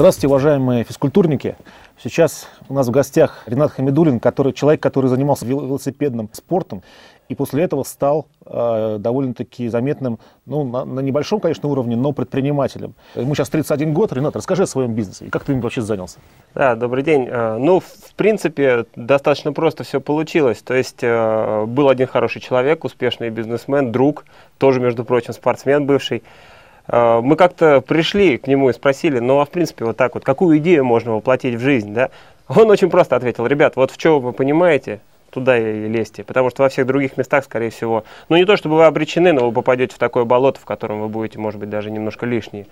Здравствуйте, уважаемые физкультурники. Сейчас у нас в гостях Ренат Хамидулин, который, человек, который занимался велосипедным спортом и после этого стал э, довольно-таки заметным, ну, на, на небольшом, конечно, уровне, но предпринимателем. Ему сейчас 31 год. Ренат, расскажи о своем бизнесе и как ты им вообще занялся? Да, добрый день. Э, ну, в принципе, достаточно просто все получилось. То есть э, был один хороший человек, успешный бизнесмен, друг, тоже, между прочим, спортсмен бывший. Э, мы как-то пришли к нему и спросили, ну, а в принципе, вот так вот, какую идею можно воплотить в жизнь, да? Он очень просто ответил, ребят, вот в чем вы понимаете, туда и лезьте. Потому что во всех других местах, скорее всего, ну не то чтобы вы обречены, но вы попадете в такое болото, в котором вы будете, может быть, даже немножко лишние.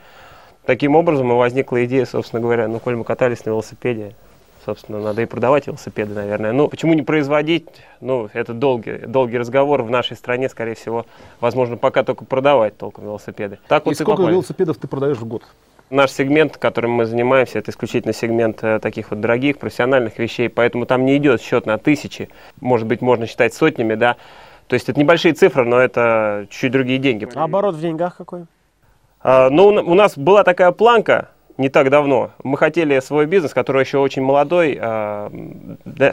Таким образом и возникла идея, собственно говоря, ну, коль мы катались на велосипеде, собственно, надо и продавать велосипеды, наверное. Ну, почему не производить? Ну, это долгий, долгий разговор в нашей стране, скорее всего, возможно, пока только продавать толком велосипеды. Так и вот сколько велосипедов ты продаешь в год? Наш сегмент, которым мы занимаемся, это исключительно сегмент э, таких вот дорогих, профессиональных вещей, поэтому там не идет счет на тысячи, может быть, можно считать сотнями, да. То есть это небольшие цифры, но это чуть другие деньги. А оборот в деньгах какой? А, ну, у нас была такая планка не так давно. Мы хотели свой бизнес, который еще очень молодой, а,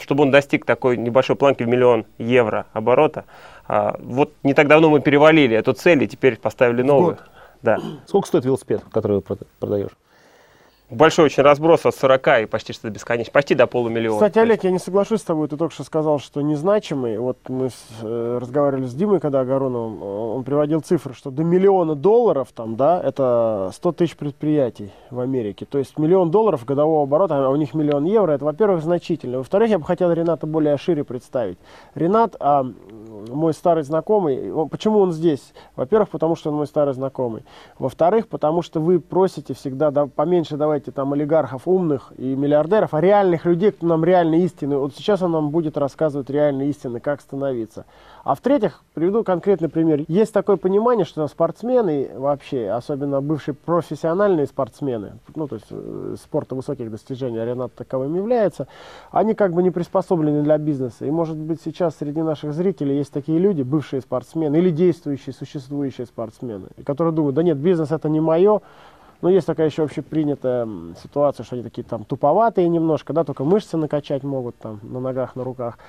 чтобы он достиг такой небольшой планки в миллион евро оборота. А, вот не так давно мы перевалили эту цель и теперь поставили новую. Год. Да. Сколько стоит велосипед, который продаешь? Большой очень разброс от 40 и почти что бесконечно, почти до полумиллиона. Кстати, Олег, я не соглашусь с тобой, ты только что сказал, что незначимый. Вот мы с, э, разговаривали с Димой, когда Огороновым, он приводил цифры, что до миллиона долларов там, да, это 100 тысяч предприятий в Америке. То есть миллион долларов годового оборота, а у них миллион евро, это, во-первых, значительно. Во-вторых, я бы хотел Рената более шире представить. Ренат, а, мой старый знакомый, он, почему он здесь? Во-первых, потому что он мой старый знакомый. Во-вторых, потому что вы просите всегда да, поменьше давать давайте там олигархов умных и миллиардеров, а реальных людей, кто нам реальные истины. Вот сейчас он нам будет рассказывать реальные истины, как становиться. А в-третьих, приведу конкретный пример. Есть такое понимание, что спортсмены вообще, особенно бывшие профессиональные спортсмены, ну то есть э, спорта высоких достижений, а Ренат таковым является, они как бы не приспособлены для бизнеса. И может быть сейчас среди наших зрителей есть такие люди, бывшие спортсмены или действующие, существующие спортсмены, которые думают, да нет, бизнес это не мое, но есть такая еще общепринятая ситуация, что они такие там туповатые немножко, да, только мышцы накачать могут там на ногах, на руках.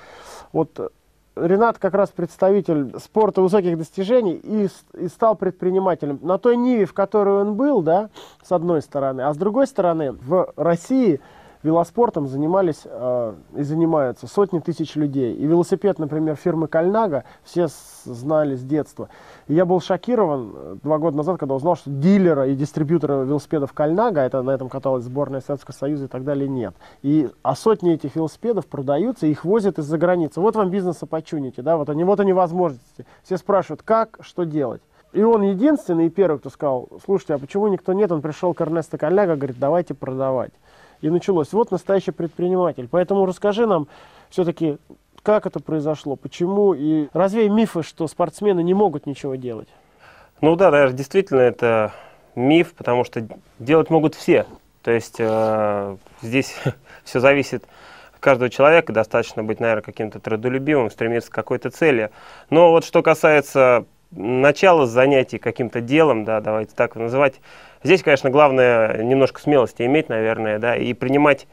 Вот э, Ренат как раз представитель спорта высоких достижений и, и стал предпринимателем. На той ниве, в которой он был, да, с одной стороны, а с другой стороны, в России велоспортом занимались э, и занимаются сотни тысяч людей. И велосипед, например, фирмы Кальнага все знали с детства. И я был шокирован э, два года назад, когда узнал, что дилера и дистрибьютора велосипедов Кальнага, это на этом каталась сборная Советского Союза и так далее, нет. И, а сотни этих велосипедов продаются, их возят из-за границы. Вот вам бизнес opportunity, да, вот они, вот они возможности. Все спрашивают, как, что делать. И он единственный и первый, кто сказал, слушайте, а почему никто нет? Он пришел к Эрнесто Кальнага, говорит, давайте продавать и началось. Вот настоящий предприниматель. Поэтому расскажи нам все-таки, как это произошло, почему и развей мифы, что спортсмены не могут ничего делать. Ну да, наверное, действительно это миф, потому что делать могут все. То есть э, здесь все зависит от каждого человека, достаточно быть, наверное, каким-то трудолюбивым, стремиться к какой-то цели. Но вот что касается начала занятий каким-то делом, да, давайте так называть, Здесь, конечно, главное немножко смелости иметь, наверное, да, и принимать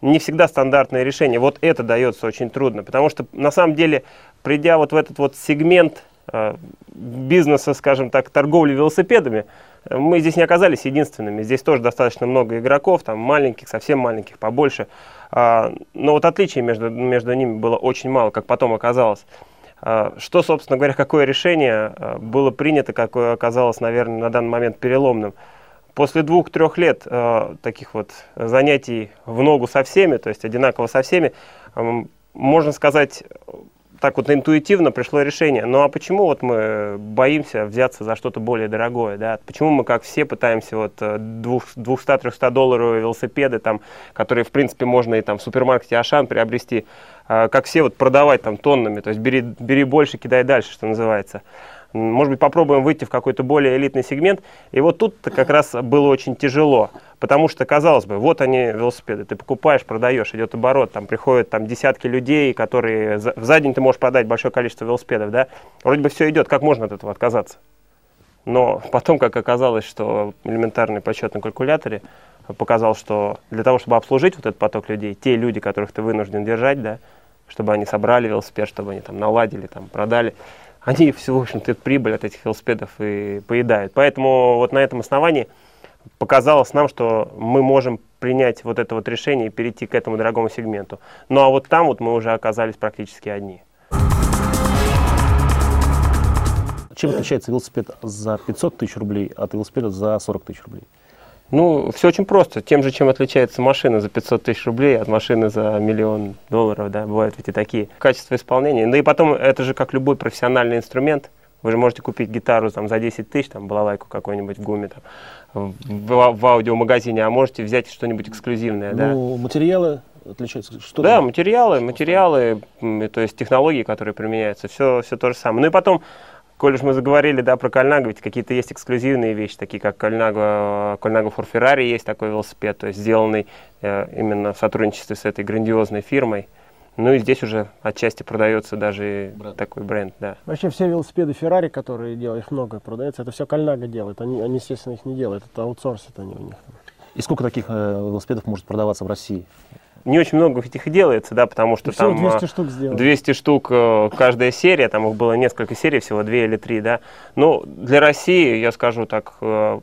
не всегда стандартные решения. Вот это дается очень трудно, потому что на самом деле, придя вот в этот вот сегмент э, бизнеса, скажем так, торговли велосипедами, мы здесь не оказались единственными. Здесь тоже достаточно много игроков, там маленьких, совсем маленьких, побольше. А, но вот отличий между, между ними было очень мало, как потом оказалось. А, что, собственно говоря, какое решение а, было принято, какое оказалось, наверное, на данный момент переломным – После двух-трех лет э, таких вот занятий в ногу со всеми, то есть одинаково со всеми, э, можно сказать, так вот интуитивно пришло решение. Ну а почему вот мы боимся взяться за что-то более дорогое, да? Почему мы, как все, пытаемся вот 200-300 долларовые велосипеды, там, которые, в принципе, можно и там в супермаркете Ашан приобрести, э, как все вот продавать там тоннами, то есть бери, бери больше, кидай дальше, что называется. Может быть, попробуем выйти в какой-то более элитный сегмент. И вот тут как раз было очень тяжело. Потому что, казалось бы, вот они велосипеды, ты покупаешь, продаешь, идет оборот, там приходят там, десятки людей, которые за, за день ты можешь продать большое количество велосипедов, да, вроде бы все идет, как можно от этого отказаться? Но потом, как оказалось, что элементарный подсчет на калькуляторе показал, что для того, чтобы обслужить вот этот поток людей, те люди, которых ты вынужден держать, да, чтобы они собрали велосипед, чтобы они там наладили, там продали, они все, в общем-то, прибыль от этих велосипедов и поедают. Поэтому вот на этом основании показалось нам, что мы можем принять вот это вот решение и перейти к этому дорогому сегменту. Ну а вот там вот мы уже оказались практически одни. Чем отличается велосипед за 500 тысяч рублей от велосипеда за 40 тысяч рублей? Ну, все очень просто. Тем же, чем отличается машина за 500 тысяч рублей от машины за миллион долларов, да, бывают ведь и такие. Качество исполнения. Да и потом, это же как любой профессиональный инструмент. Вы же можете купить гитару там, за 10 тысяч, там, балалайку какой-нибудь в гуме, там, в, в аудиомагазине, а можете взять что-нибудь эксклюзивное, ну, да. материалы отличаются? Что да, там? материалы, материалы, то есть технологии, которые применяются, все, все то же самое. Ну и потом, Коль уж мы заговорили, да, про Кальнагу, ведь какие-то есть эксклюзивные вещи, такие как Кальнага, Кальнага for Ferrari есть такой велосипед, то есть сделанный э, именно в сотрудничестве с этой грандиозной фирмой. Ну и здесь уже отчасти продается даже бренд. такой бренд, да. Вообще все велосипеды Ferrari, которые делают, их много продается, это все Кальнага делает. Они, они, естественно, их не делают, это аутсорсят они у них. И сколько таких э, велосипедов может продаваться в России? Не очень много этих и делается, да, потому что и там 200 а, штук, 200 штук э, каждая серия, там их было несколько серий, всего две или три, да. Ну, для России, я скажу так, э,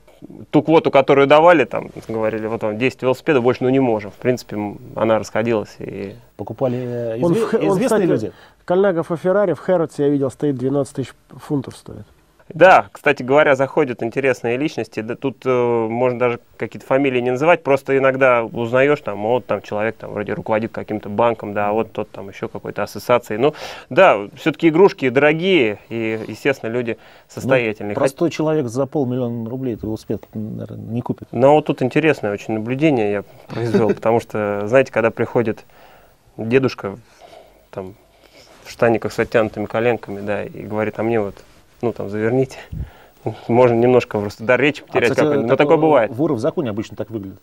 ту квоту, которую давали, там, говорили, вот вам 10 велосипедов, больше ну не можем. В принципе, она расходилась. И... Покупали э, он, известные он, кстати, люди? Кальнагов и Феррари в Хэрротсе, я видел, стоит 12 тысяч фунтов стоит. Да, кстати говоря, заходят интересные личности. Да, тут э, можно даже какие-то фамилии не называть, просто иногда узнаешь, там, вот там человек там вроде руководит каким-то банком, да, а вот тот там еще какой-то ассоциацией. Ну, да, все-таки игрушки дорогие, и, естественно, люди состоятельные. Ну, простой Хоть... человек за полмиллиона рублей этот велосипед, наверное, не купит. Ну, вот тут интересное очень наблюдение я произвел, потому что, знаете, когда приходит дедушка там в штаниках с оттянутыми коленками, да, и говорит, а мне вот ну там заверните. Можно немножко просто до речи потерять, а, кстати, но такое бывает. Воры в законе обычно так выглядят.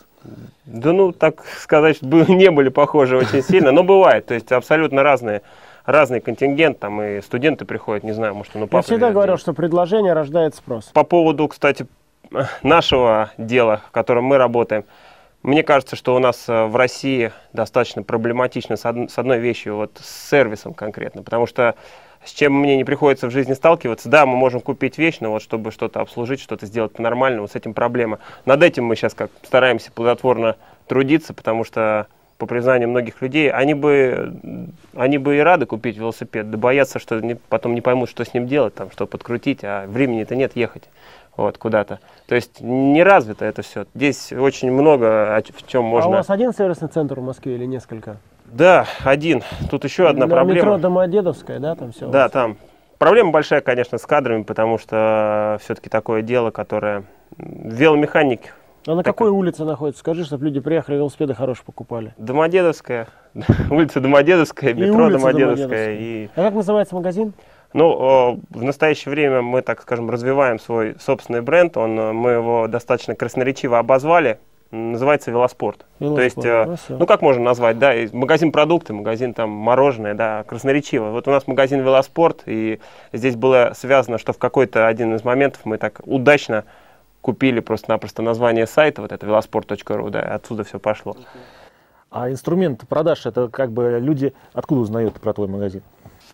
Да ну, так сказать, не были похожи очень сильно, но бывает. То есть абсолютно разные разный контингент, там и студенты приходят, не знаю, может, он упал. Я всегда говорил, что предложение рождает спрос. По поводу, кстати, нашего дела, в котором мы работаем, мне кажется, что у нас э, в России достаточно проблематично с одной вещью, вот с сервисом конкретно, потому что с чем мне не приходится в жизни сталкиваться. Да, мы можем купить вещь, но вот чтобы что-то обслужить, что-то сделать по-нормальному, с этим проблема. Над этим мы сейчас как стараемся плодотворно трудиться, потому что по признанию многих людей, они бы, они бы и рады купить велосипед, да боятся, что не, потом не поймут, что с ним делать, там, что подкрутить, а времени-то нет ехать вот, куда-то. То есть не развито это все. Здесь очень много в чем можно... А у вас один сервисный центр в Москве или несколько? Да, один. Тут еще одна На проблема. метро Домодедовская, да, там все? Да, там. Проблема большая, конечно, с кадрами, потому что все-таки такое дело, которое... Веломеханик. А на так... какой улице находится? Скажи, чтобы люди приехали, велосипеды хорошие покупали. Домодедовская. улица Домодедовская, метро Домодедовская. И... А как называется магазин? Ну, в настоящее время мы, так скажем, развиваем свой собственный бренд. Он, мы его достаточно красноречиво обозвали называется велоспорт. велоспорт. То есть, э, Хорошо. ну как можно назвать, да, магазин продукты, магазин там мороженое, да, красноречиво. Вот у нас магазин велоспорт, и здесь было связано, что в какой-то один из моментов мы так удачно купили просто-напросто название сайта, вот это велоспорт.ру, да, отсюда все пошло. А инструмент продаж, это как бы люди откуда узнают про твой магазин?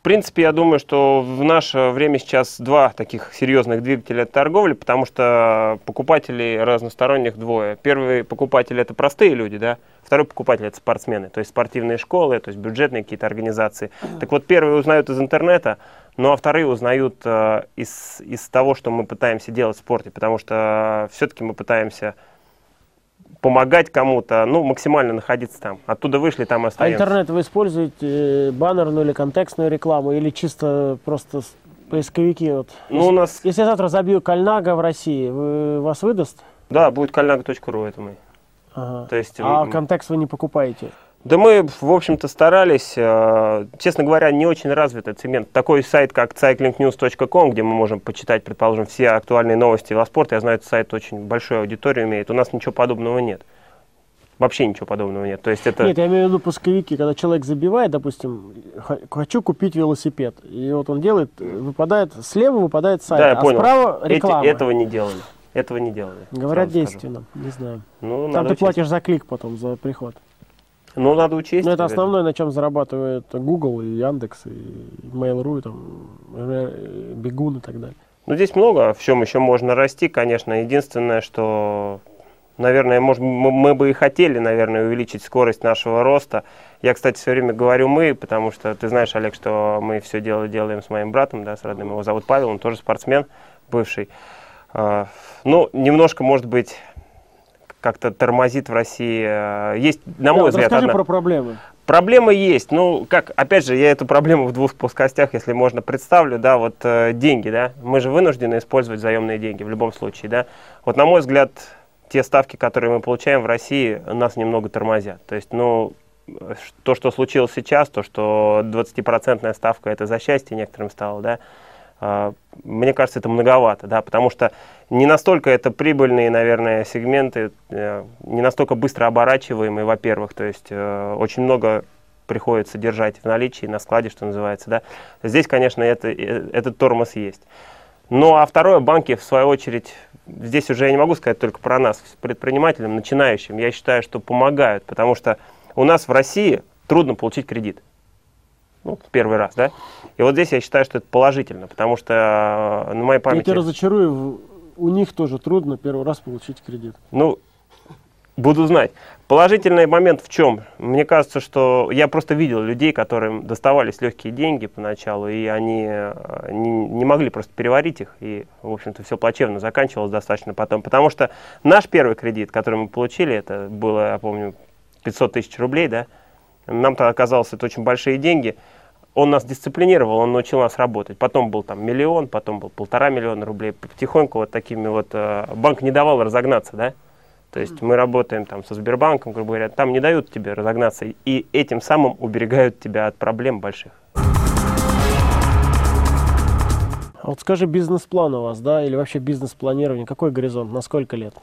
Принципе, я думаю, что в наше время сейчас два таких серьезных двигателя торговли, потому что покупателей разносторонних двое. Первый покупатель это простые люди, да, второй покупатель это спортсмены, то есть спортивные школы, то есть бюджетные какие-то организации. Так вот, первые узнают из интернета, ну а вторые узнают э, из, из того, что мы пытаемся делать в спорте, потому что все-таки мы пытаемся помогать кому-то, ну, максимально находиться там. Оттуда вышли, там остаемся. А интернет вы используете э, баннерную или контекстную рекламу, или чисто просто поисковики? Вот. Ну, если, у нас... Если я завтра забью Кальнага в России, вы, вас выдаст? Да, будет кальнага.ру, это мы. Ага. То есть, а вы... контекст вы не покупаете? Да мы, в общем-то, старались. Э, честно говоря, не очень развит этот сегмент. Такой сайт, как cyclingnews.com, где мы можем почитать, предположим, все актуальные новости велоспорта. Я знаю, этот сайт очень большую аудиторию имеет. У нас ничего подобного нет. Вообще ничего подобного нет. То есть это... Нет, я имею в виду пусковики, когда человек забивает, допустим, хочу купить велосипед. И вот он делает, выпадает, слева выпадает сайт, да, я а понял. справа реклама. Эти, этого не делали. этого не делали. Говорят, сразу скажу. действенно, не знаю. Ну, Там ты платишь за клик потом, за приход. Ну, надо учесть. Ну, это основное, на чем зарабатывает Google и Яндекс, и Mail.ru, и там, э, Бегун и так далее. Ну, здесь много в чем еще можно расти, конечно. Единственное, что, наверное, может, мы, мы бы и хотели, наверное, увеличить скорость нашего роста. Я, кстати, все время говорю «мы», потому что ты знаешь, Олег, что мы все дело делаем с моим братом, да, с родным. Его зовут Павел, он тоже спортсмен бывший. А, Ну, немножко, может быть, как-то тормозит в России. А, Есть, на мой Да, взгляд, расскажи одна- про проблемы. Проблема есть. Ну, как, опять же, я эту проблему в двух плоскостях, если можно, представлю, да, вот э, деньги, да, мы же вынуждены использовать заемные деньги в любом случае, да. Вот, на мой взгляд, те ставки, которые мы получаем в России, нас немного тормозят. То есть, ну, э, то, что случилось сейчас, то, что 20% ставка это за счастье некоторым стало, да, мне кажется, это многовато, да, потому что не настолько это прибыльные, наверное, сегменты, э, не настолько быстро оборачиваемые, во-первых, то есть э, очень много приходится держать в наличии, на складе, что называется, да. Здесь, конечно, это, э, этот тормоз есть. Ну, а второе, банки, в свою очередь, здесь уже я не могу сказать только про нас, предпринимателям, начинающим, я считаю, что помогают, потому что у нас в России трудно получить кредит. Ну, в первый раз, да? И вот здесь я считаю, что это положительно, потому что э, на моей Я памяти... тебя разочарую, у них тоже трудно первый раз получить кредит. Ну, буду знать. Положительный момент в чем? Мне кажется, что я просто видел людей, которым доставались легкие деньги поначалу, и они э, не, не могли просто переварить их, и, в общем-то, все плачевно заканчивалось достаточно потом. Потому что наш первый кредит, который мы получили, это было, я помню, 500 тысяч рублей, да, нам-то оказалось это очень большие деньги. Он нас дисциплинировал, он научил нас работать. Потом был там миллион, потом был полтора миллиона рублей. Потихоньку вот такими вот э, банк не давал разогнаться, да. То есть мы работаем там со Сбербанком, грубо говоря, там не дают тебе разогнаться и этим самым уберегают тебя от проблем больших. А вот скажи, бизнес-план у вас, да, или вообще бизнес-планирование, какой горизонт, на сколько лет?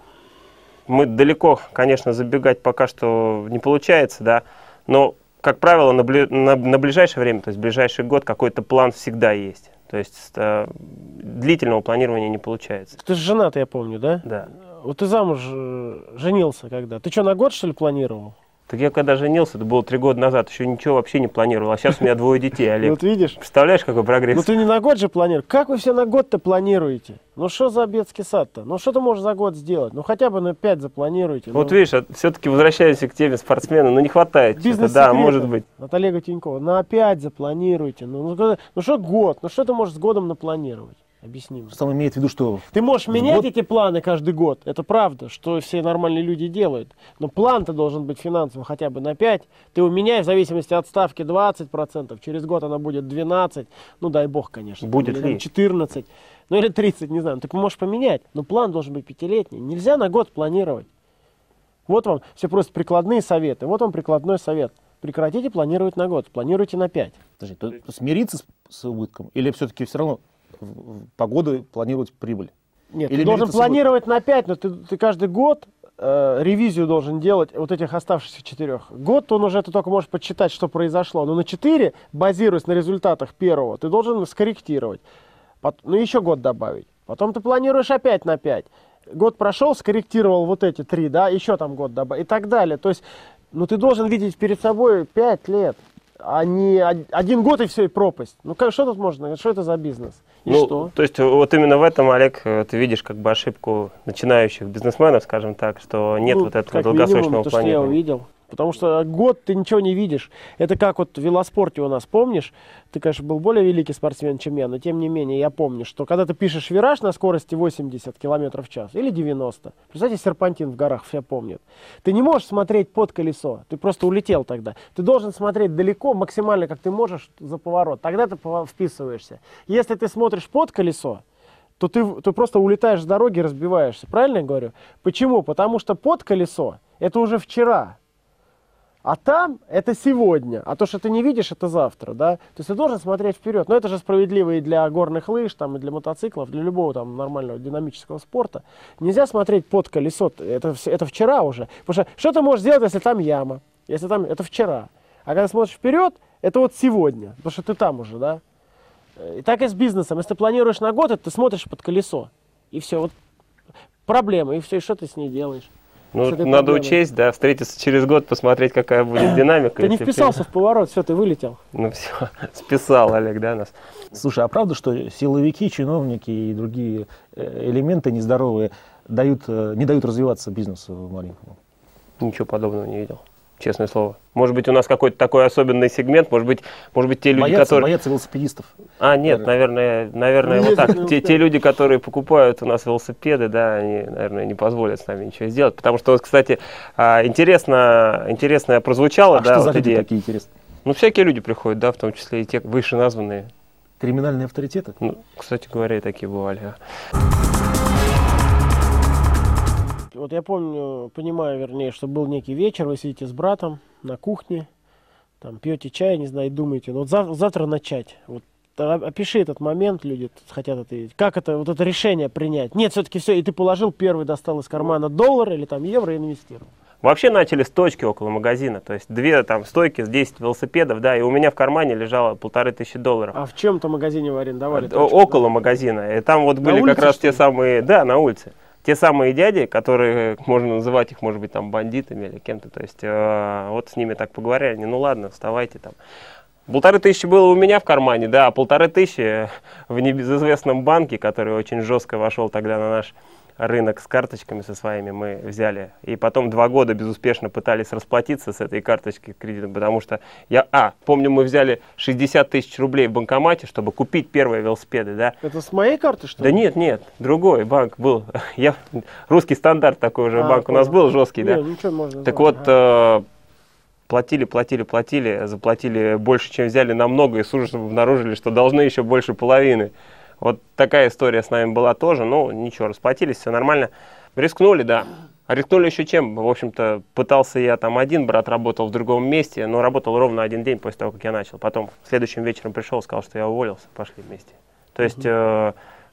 Мы далеко, конечно, забегать пока что не получается, да, но, как правило, на, бли- на- на ближайшее время, то есть ближайший год, какой-то план всегда есть. То есть э, длительного планирования не получается. Ты же женат, я помню, да? Да. Вот ты замуж э, женился когда? Ты что, на год, что ли, планировал? Так я когда женился, это было три года назад, еще ничего вообще не планировал, а сейчас у меня двое детей, Олег. Вот видишь? Представляешь, какой прогресс? Ну ты не на год же планируешь. Как вы все на год-то планируете? Ну что за детский сад-то? Ну что ты можешь за год сделать? Ну хотя бы на 5 запланируйте. Вот ну. видишь, все-таки возвращаемся к теме спортсмена, ну не хватает. Бизнес Да, может быть. От Олега Тинькова. На 5 запланируйте. Ну, ну, когда- ну что год? Ну что ты можешь с годом напланировать? Объясни мне. Что он имеет в виду, что Ты можешь менять год? эти планы каждый год, это правда, что все нормальные люди делают. Но план-то должен быть финансовый хотя бы на 5. Ты его меняй в зависимости от ставки 20%, через год она будет 12, ну дай бог, конечно. Будет или, ли? 14, ну или 30, не знаю. Ты можешь поменять, но план должен быть пятилетний. Нельзя на год планировать. Вот вам все просто прикладные советы. Вот вам прикладной совет. Прекратите планировать на год, планируйте на 5. подожди, то- то смириться с, с убытком или все-таки все равно по году планировать прибыль? Нет, Или ты должен планировать на 5, но ты, ты каждый год э, ревизию должен делать вот этих оставшихся четырех. Год он уже ты только можешь подсчитать, что произошло. Но на 4, базируясь на результатах первого, ты должен скорректировать. Пот- ну, еще год добавить. Потом ты планируешь опять на 5. Год прошел, скорректировал вот эти три, да, еще там год добавить и так далее. То есть, ну, ты должен видеть перед собой 5 лет, а не од- один год и все, и пропасть. Ну, как, что тут можно, что это за бизнес? И Ну, что? То есть вот именно в этом, Олег, э, ты видишь как бы ошибку начинающих бизнесменов, скажем так, что нет Ну, вот этого как долгосрочного минимум, то, что я планирования. увидел. Потому что год ты ничего не видишь. Это как вот в велоспорте у нас, помнишь? Ты, конечно, был более великий спортсмен, чем я, но тем не менее я помню, что когда ты пишешь вираж на скорости 80 км в час или 90, представьте, серпантин в горах, все помнят. Ты не можешь смотреть под колесо, ты просто улетел тогда. Ты должен смотреть далеко, максимально, как ты можешь, за поворот. Тогда ты вписываешься. Если ты смотришь под колесо, то ты, ты просто улетаешь с дороги разбиваешься. Правильно я говорю? Почему? Потому что под колесо это уже вчера. А там это сегодня. А то, что ты не видишь, это завтра, да? То есть ты должен смотреть вперед. Но это же справедливо и для горных лыж, там, и для мотоциклов, для любого там нормального динамического спорта. Нельзя смотреть под колесо. Это, это вчера уже. Потому что что ты можешь сделать, если там яма? Если там это вчера. А когда смотришь вперед, это вот сегодня. Потому что ты там уже, да? Э, И так и с бизнесом. Если ты планируешь на год, это ты смотришь под колесо. И все. Вот проблема, и все, и что ты с ней делаешь? Ну, надо проблемой? учесть, да, встретиться через год, посмотреть, какая будет динамика. Ты не вписался в поворот, все, ты вылетел. Ну все, списал Олег, да, нас. Слушай, а правда, что силовики, чиновники и другие э, элементы нездоровые дают, э, не дают развиваться бизнесу маленькому? Ничего подобного не видел, честное слово. Может быть, у нас какой-то такой особенный сегмент, может быть, может быть, те люди, боятся, которые... боятся велосипедистов. А, нет, наверное, наверное, Ну, вот так. Те, те люди, которые покупают у нас велосипеды, да, они, наверное, не позволят с нами ничего сделать. Потому что, кстати, а, интересно, интересно прозвучало, А да, что вот за люди идея. такие интересные? Ну, всякие люди приходят, да, в том числе и те вышеназванные. Криминальные авторитеты? Ну, кстати говоря, и такие бывали. а. Вот я помню, понимаю, вернее, что был некий вечер, вы сидите с братом на кухне, там пьете чай, не знаю, и думаете, ну вот зав- завтра начать. Вот а- опиши этот момент, люди хотят это видеть. Как это, вот это решение принять? Нет, все-таки все, и ты положил первый, достал из кармана доллар или там евро и инвестировал. Вообще начали с точки около магазина, то есть две там стойки с 10 велосипедов, да, и у меня в кармане лежало полторы тысячи долларов. А в чем-то магазине вы арендовали? О- точку, около да? магазина. И там вот На были как улице, раз что те самые, да, на улице. Те самые дяди, которые, можно называть их, может быть, там бандитами или кем-то. То есть э, вот с ними так поговорили, они, ну ладно, вставайте там. Полторы тысячи было у меня в кармане, да, а полторы тысячи в небезызвестном банке, который очень жестко вошел тогда на наш рынок с карточками со своими мы взяли. И потом два года безуспешно пытались расплатиться с этой карточкой кредитом, потому что я, а, помню, мы взяли 60 тысяч рублей в банкомате, чтобы купить первые велосипеды, да. Это с моей карты, что Да ли? нет, нет, другой банк был. Я, русский стандарт такой уже А, банк у нас понял. был жесткий, да. Не, ничего можно Так сделать. вот, Ага. э, платили, платили, платили, заплатили больше, чем взяли намного, и с ужасом обнаружили, что должны еще больше половины. Вот такая история с нами была тоже. Ну, ничего, расплатились, все нормально. Рискнули, да. А рискнули еще чем? В общем-то, пытался я там один, брат работал в другом месте, но работал ровно один день после того, как я начал. Потом следующим вечером пришел, сказал, что я уволился, пошли вместе. То есть, э,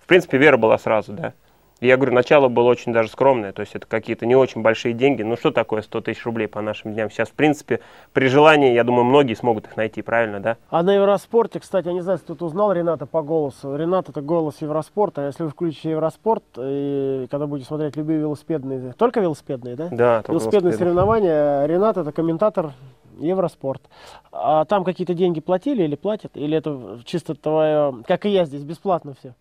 в принципе, вера была сразу, да. Я говорю, начало было очень даже скромное, то есть это какие-то не очень большие деньги. Ну что такое 100 тысяч рублей по нашим дням? Сейчас, в принципе, при желании, я думаю, многие смогут их найти, правильно, да? А на Евроспорте, кстати, я не знаю, кто-то узнал Рената по голосу. Ренат это голос Евроспорта. Если вы включите Евроспорт, и когда будете смотреть любые велосипедные, только велосипедные, да? Да, только велосипедные велосипеды. соревнования, Ренат это комментатор Евроспорт. А там какие-то деньги платили или платят? Или это чисто твое, как и я здесь, бесплатно все?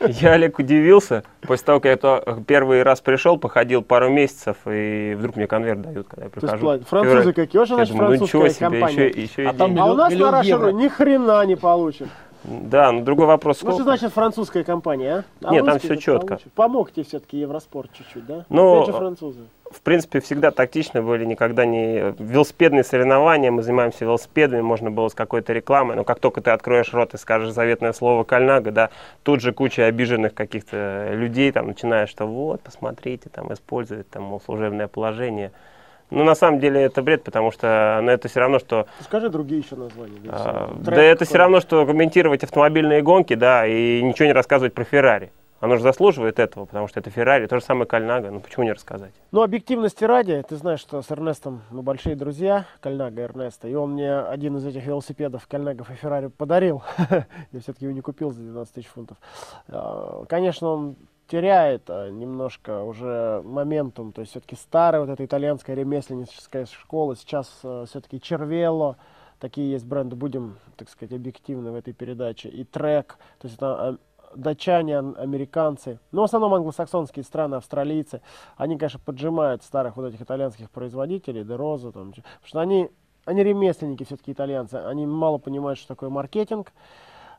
Я, Олег, удивился. После того, как я то- первый раз пришел, походил пару месяцев, и вдруг мне конверт дают, когда я То есть прихожу. Французы какие? Я значит ну французская себе, компания. еще, еще и А там. А у нас на. Рашеру ни хрена не получим. Да, но другой вопрос, Ну сколько? что значит французская компания, а? А Нет, там всё чётко. получат. Помог тебе все-таки Евроспорт чуть-чуть, да? Ну, Опять же французы. в принципе, всегда тактично были, никогда не... Велосипедные соревнования, мы занимаемся велосипедами, можно было с какой-то рекламой, но как только ты откроешь рот и скажешь заветное слово «Кальнага», да, тут же куча обиженных каких-то людей, там, начинаешь, что вот, посмотрите, там, используют, там, мол, служебное положение. Ну, на самом деле, это бред, потому что, ну, это все равно, что... Скажи другие еще названия. да, а, да это все равно, что комментировать автомобильные гонки, да, и ничего не рассказывать про Феррари. Оно же заслуживает этого, потому что это Феррари, то же самое Кальнага, ну почему не рассказать? Ну, объективности ради, ты знаешь, что с Эрнестом мы большие друзья, Кальнага Эрнеста, и он мне один из этих велосипедов Кальнагов и Феррари подарил. Я все-таки его не купил за 12 тысяч фунтов. А, Конечно, он теряет а, немножко уже моментум, то есть все-таки старая вот эта итальянская ремесленническая школа, сейчас все-таки Червело, такие есть бренды, будем, так сказать, объективны в этой передаче, и Трек, то есть это а, датчане, ан- американцы, ну, в основном англосаксонские страны, австралийцы, они, конечно, поджимают старых вот этих итальянских производителей, Дероза, там, потому что они, они ремесленники все-таки итальянцы, они мало понимают, что такое маркетинг,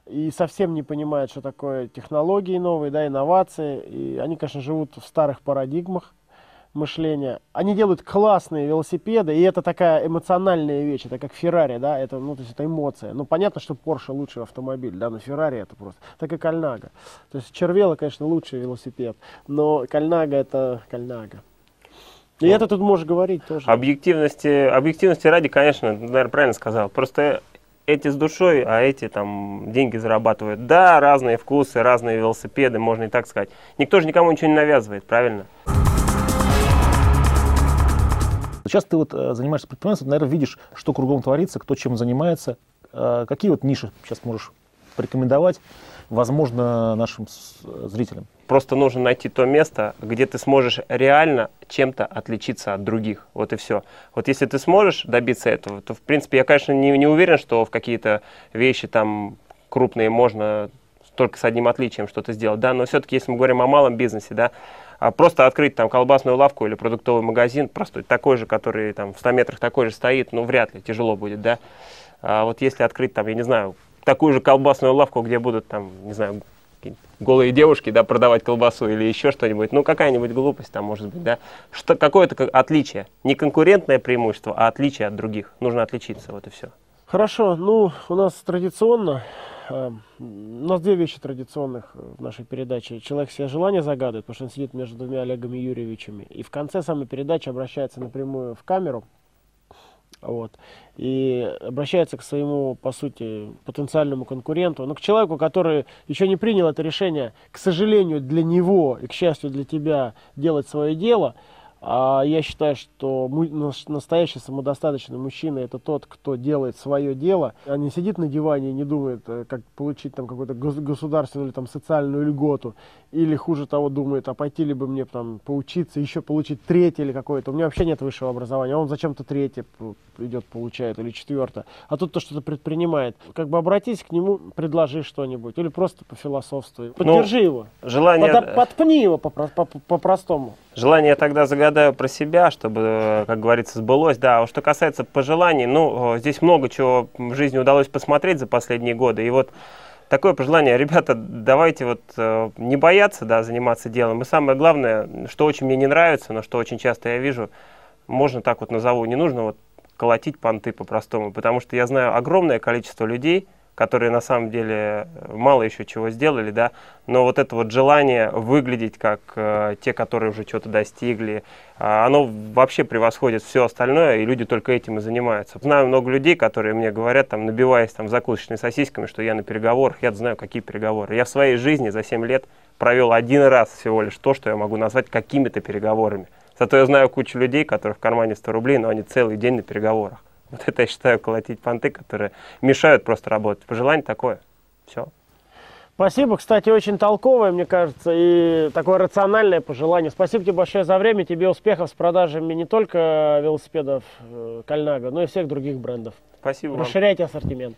и совсем не понимают, что такое технологии новые, да, инновации, и они, конечно, живут в старых парадигмах мышления. Они делают классные велосипеды, и это такая эмоциональная вещь, это как Феррари, да, это, ну, то есть это эмоция. Ну, понятно, что Porsche лучший автомобиль, да, но Феррари это просто, так и Кальнага. То есть Червело, конечно, лучший велосипед, но Кальнага это Кальнага. И Ну, это тут можешь говорить тоже. Объективности, объективности ради, конечно, наверное, правильно сказал. Просто эти с душой, а эти там деньги зарабатывают. Да, разные вкусы, разные велосипеды, можно и так сказать. Никто же никому ничего не навязывает, правильно? Сейчас ты вот э, занимаешься предпринимательством, наверное, видишь, что кругом творится, кто чем занимается, э, какие вот ниши сейчас можешь порекомендовать, возможно нашим зрителям? Просто нужно найти то место, где ты сможешь реально чем-то отличиться от других. Вот и все. Вот если ты сможешь добиться этого, то, в принципе, я, конечно, не, не уверен, что в какие-то вещи там крупные можно только с одним отличием что-то сделать, да, но все-таки, если мы говорим о малом бизнесе, да, а просто открыть там колбасную лавку или продуктовый магазин, просто такой же, который там в 100 метрах такой же стоит, ну, вряд ли, тяжело будет, да. А вот если открыть там, я не знаю, такую же колбасную лавку, где будут там, не знаю, голые девушки, да, продавать колбасу или еще что-нибудь, ну, какая-нибудь глупость там может быть, да, что, какое-то отличие, не конкурентное преимущество, а отличие от других, нужно отличиться, вот и все. Хорошо, ну, у нас традиционно, э, у нас две вещи традиционных в нашей передаче. Человек себе желание загадывает, потому что он сидит между двумя Олегами Юрьевичами, и в конце самой передачи обращается напрямую в камеру, вот. И обращается к своему, по сути, потенциальному конкуренту, но ну, к человеку, который еще не принял это решение, к сожалению, для него и, к счастью, для тебя делать свое дело – я считаю, что настоящий самодостаточный мужчина это тот, кто делает свое дело, а не сидит на диване и не думает, э, как получить там какую-то государственную или там социальную льготу, или хуже того думает, а пойти ли бы мне там поучиться, еще получить третье или какое-то. У меня вообще нет высшего образования, а он зачем-то третье идет, получает, или четвертое. А тут то что-то предпринимает. Как бы обратись к нему, предложи что-нибудь, или просто по философству. Поддержи ну, его. Желание... Под, подпни его по-простому. По, по, по Желание я тогда загадаю про себя, чтобы, как говорится, сбылось. Да, а что касается пожеланий, ну, здесь много чего в жизни удалось посмотреть за последние годы. И вот такое пожелание, ребята, давайте вот э, не бояться, да, заниматься делом. И самое главное, что очень мне не нравится, но что очень часто я вижу, можно так вот назову, не нужно вот колотить понты по-простому, потому что я знаю огромное количество людей, которые на самом деле э, мало еще чего сделали, да, но вот это вот желание выглядеть как э, те, которые уже что-то достигли, э, оно вообще превосходит все остальное, и люди только этим и занимаются. Знаю много людей, которые мне говорят, там, набиваясь там закусочными сосисками, что я на переговорах, я знаю, какие переговоры. Я в своей жизни за 7 лет провел один раз всего лишь то, что я могу назвать какими-то переговорами. Зато я знаю кучу людей, которых в кармане 100 рублей, но они целый день на переговорах. Вот это я считаю колотить понты, которые мешают просто работать. Пожелание такое. Все. Спасибо, кстати, очень толковое, мне кажется, и такое рациональное пожелание. Спасибо тебе большое за время, тебе успехов с продажами не только велосипедов э, Кальнага, но и всех других брендов. Спасибо Расширяйте вам. ассортимент.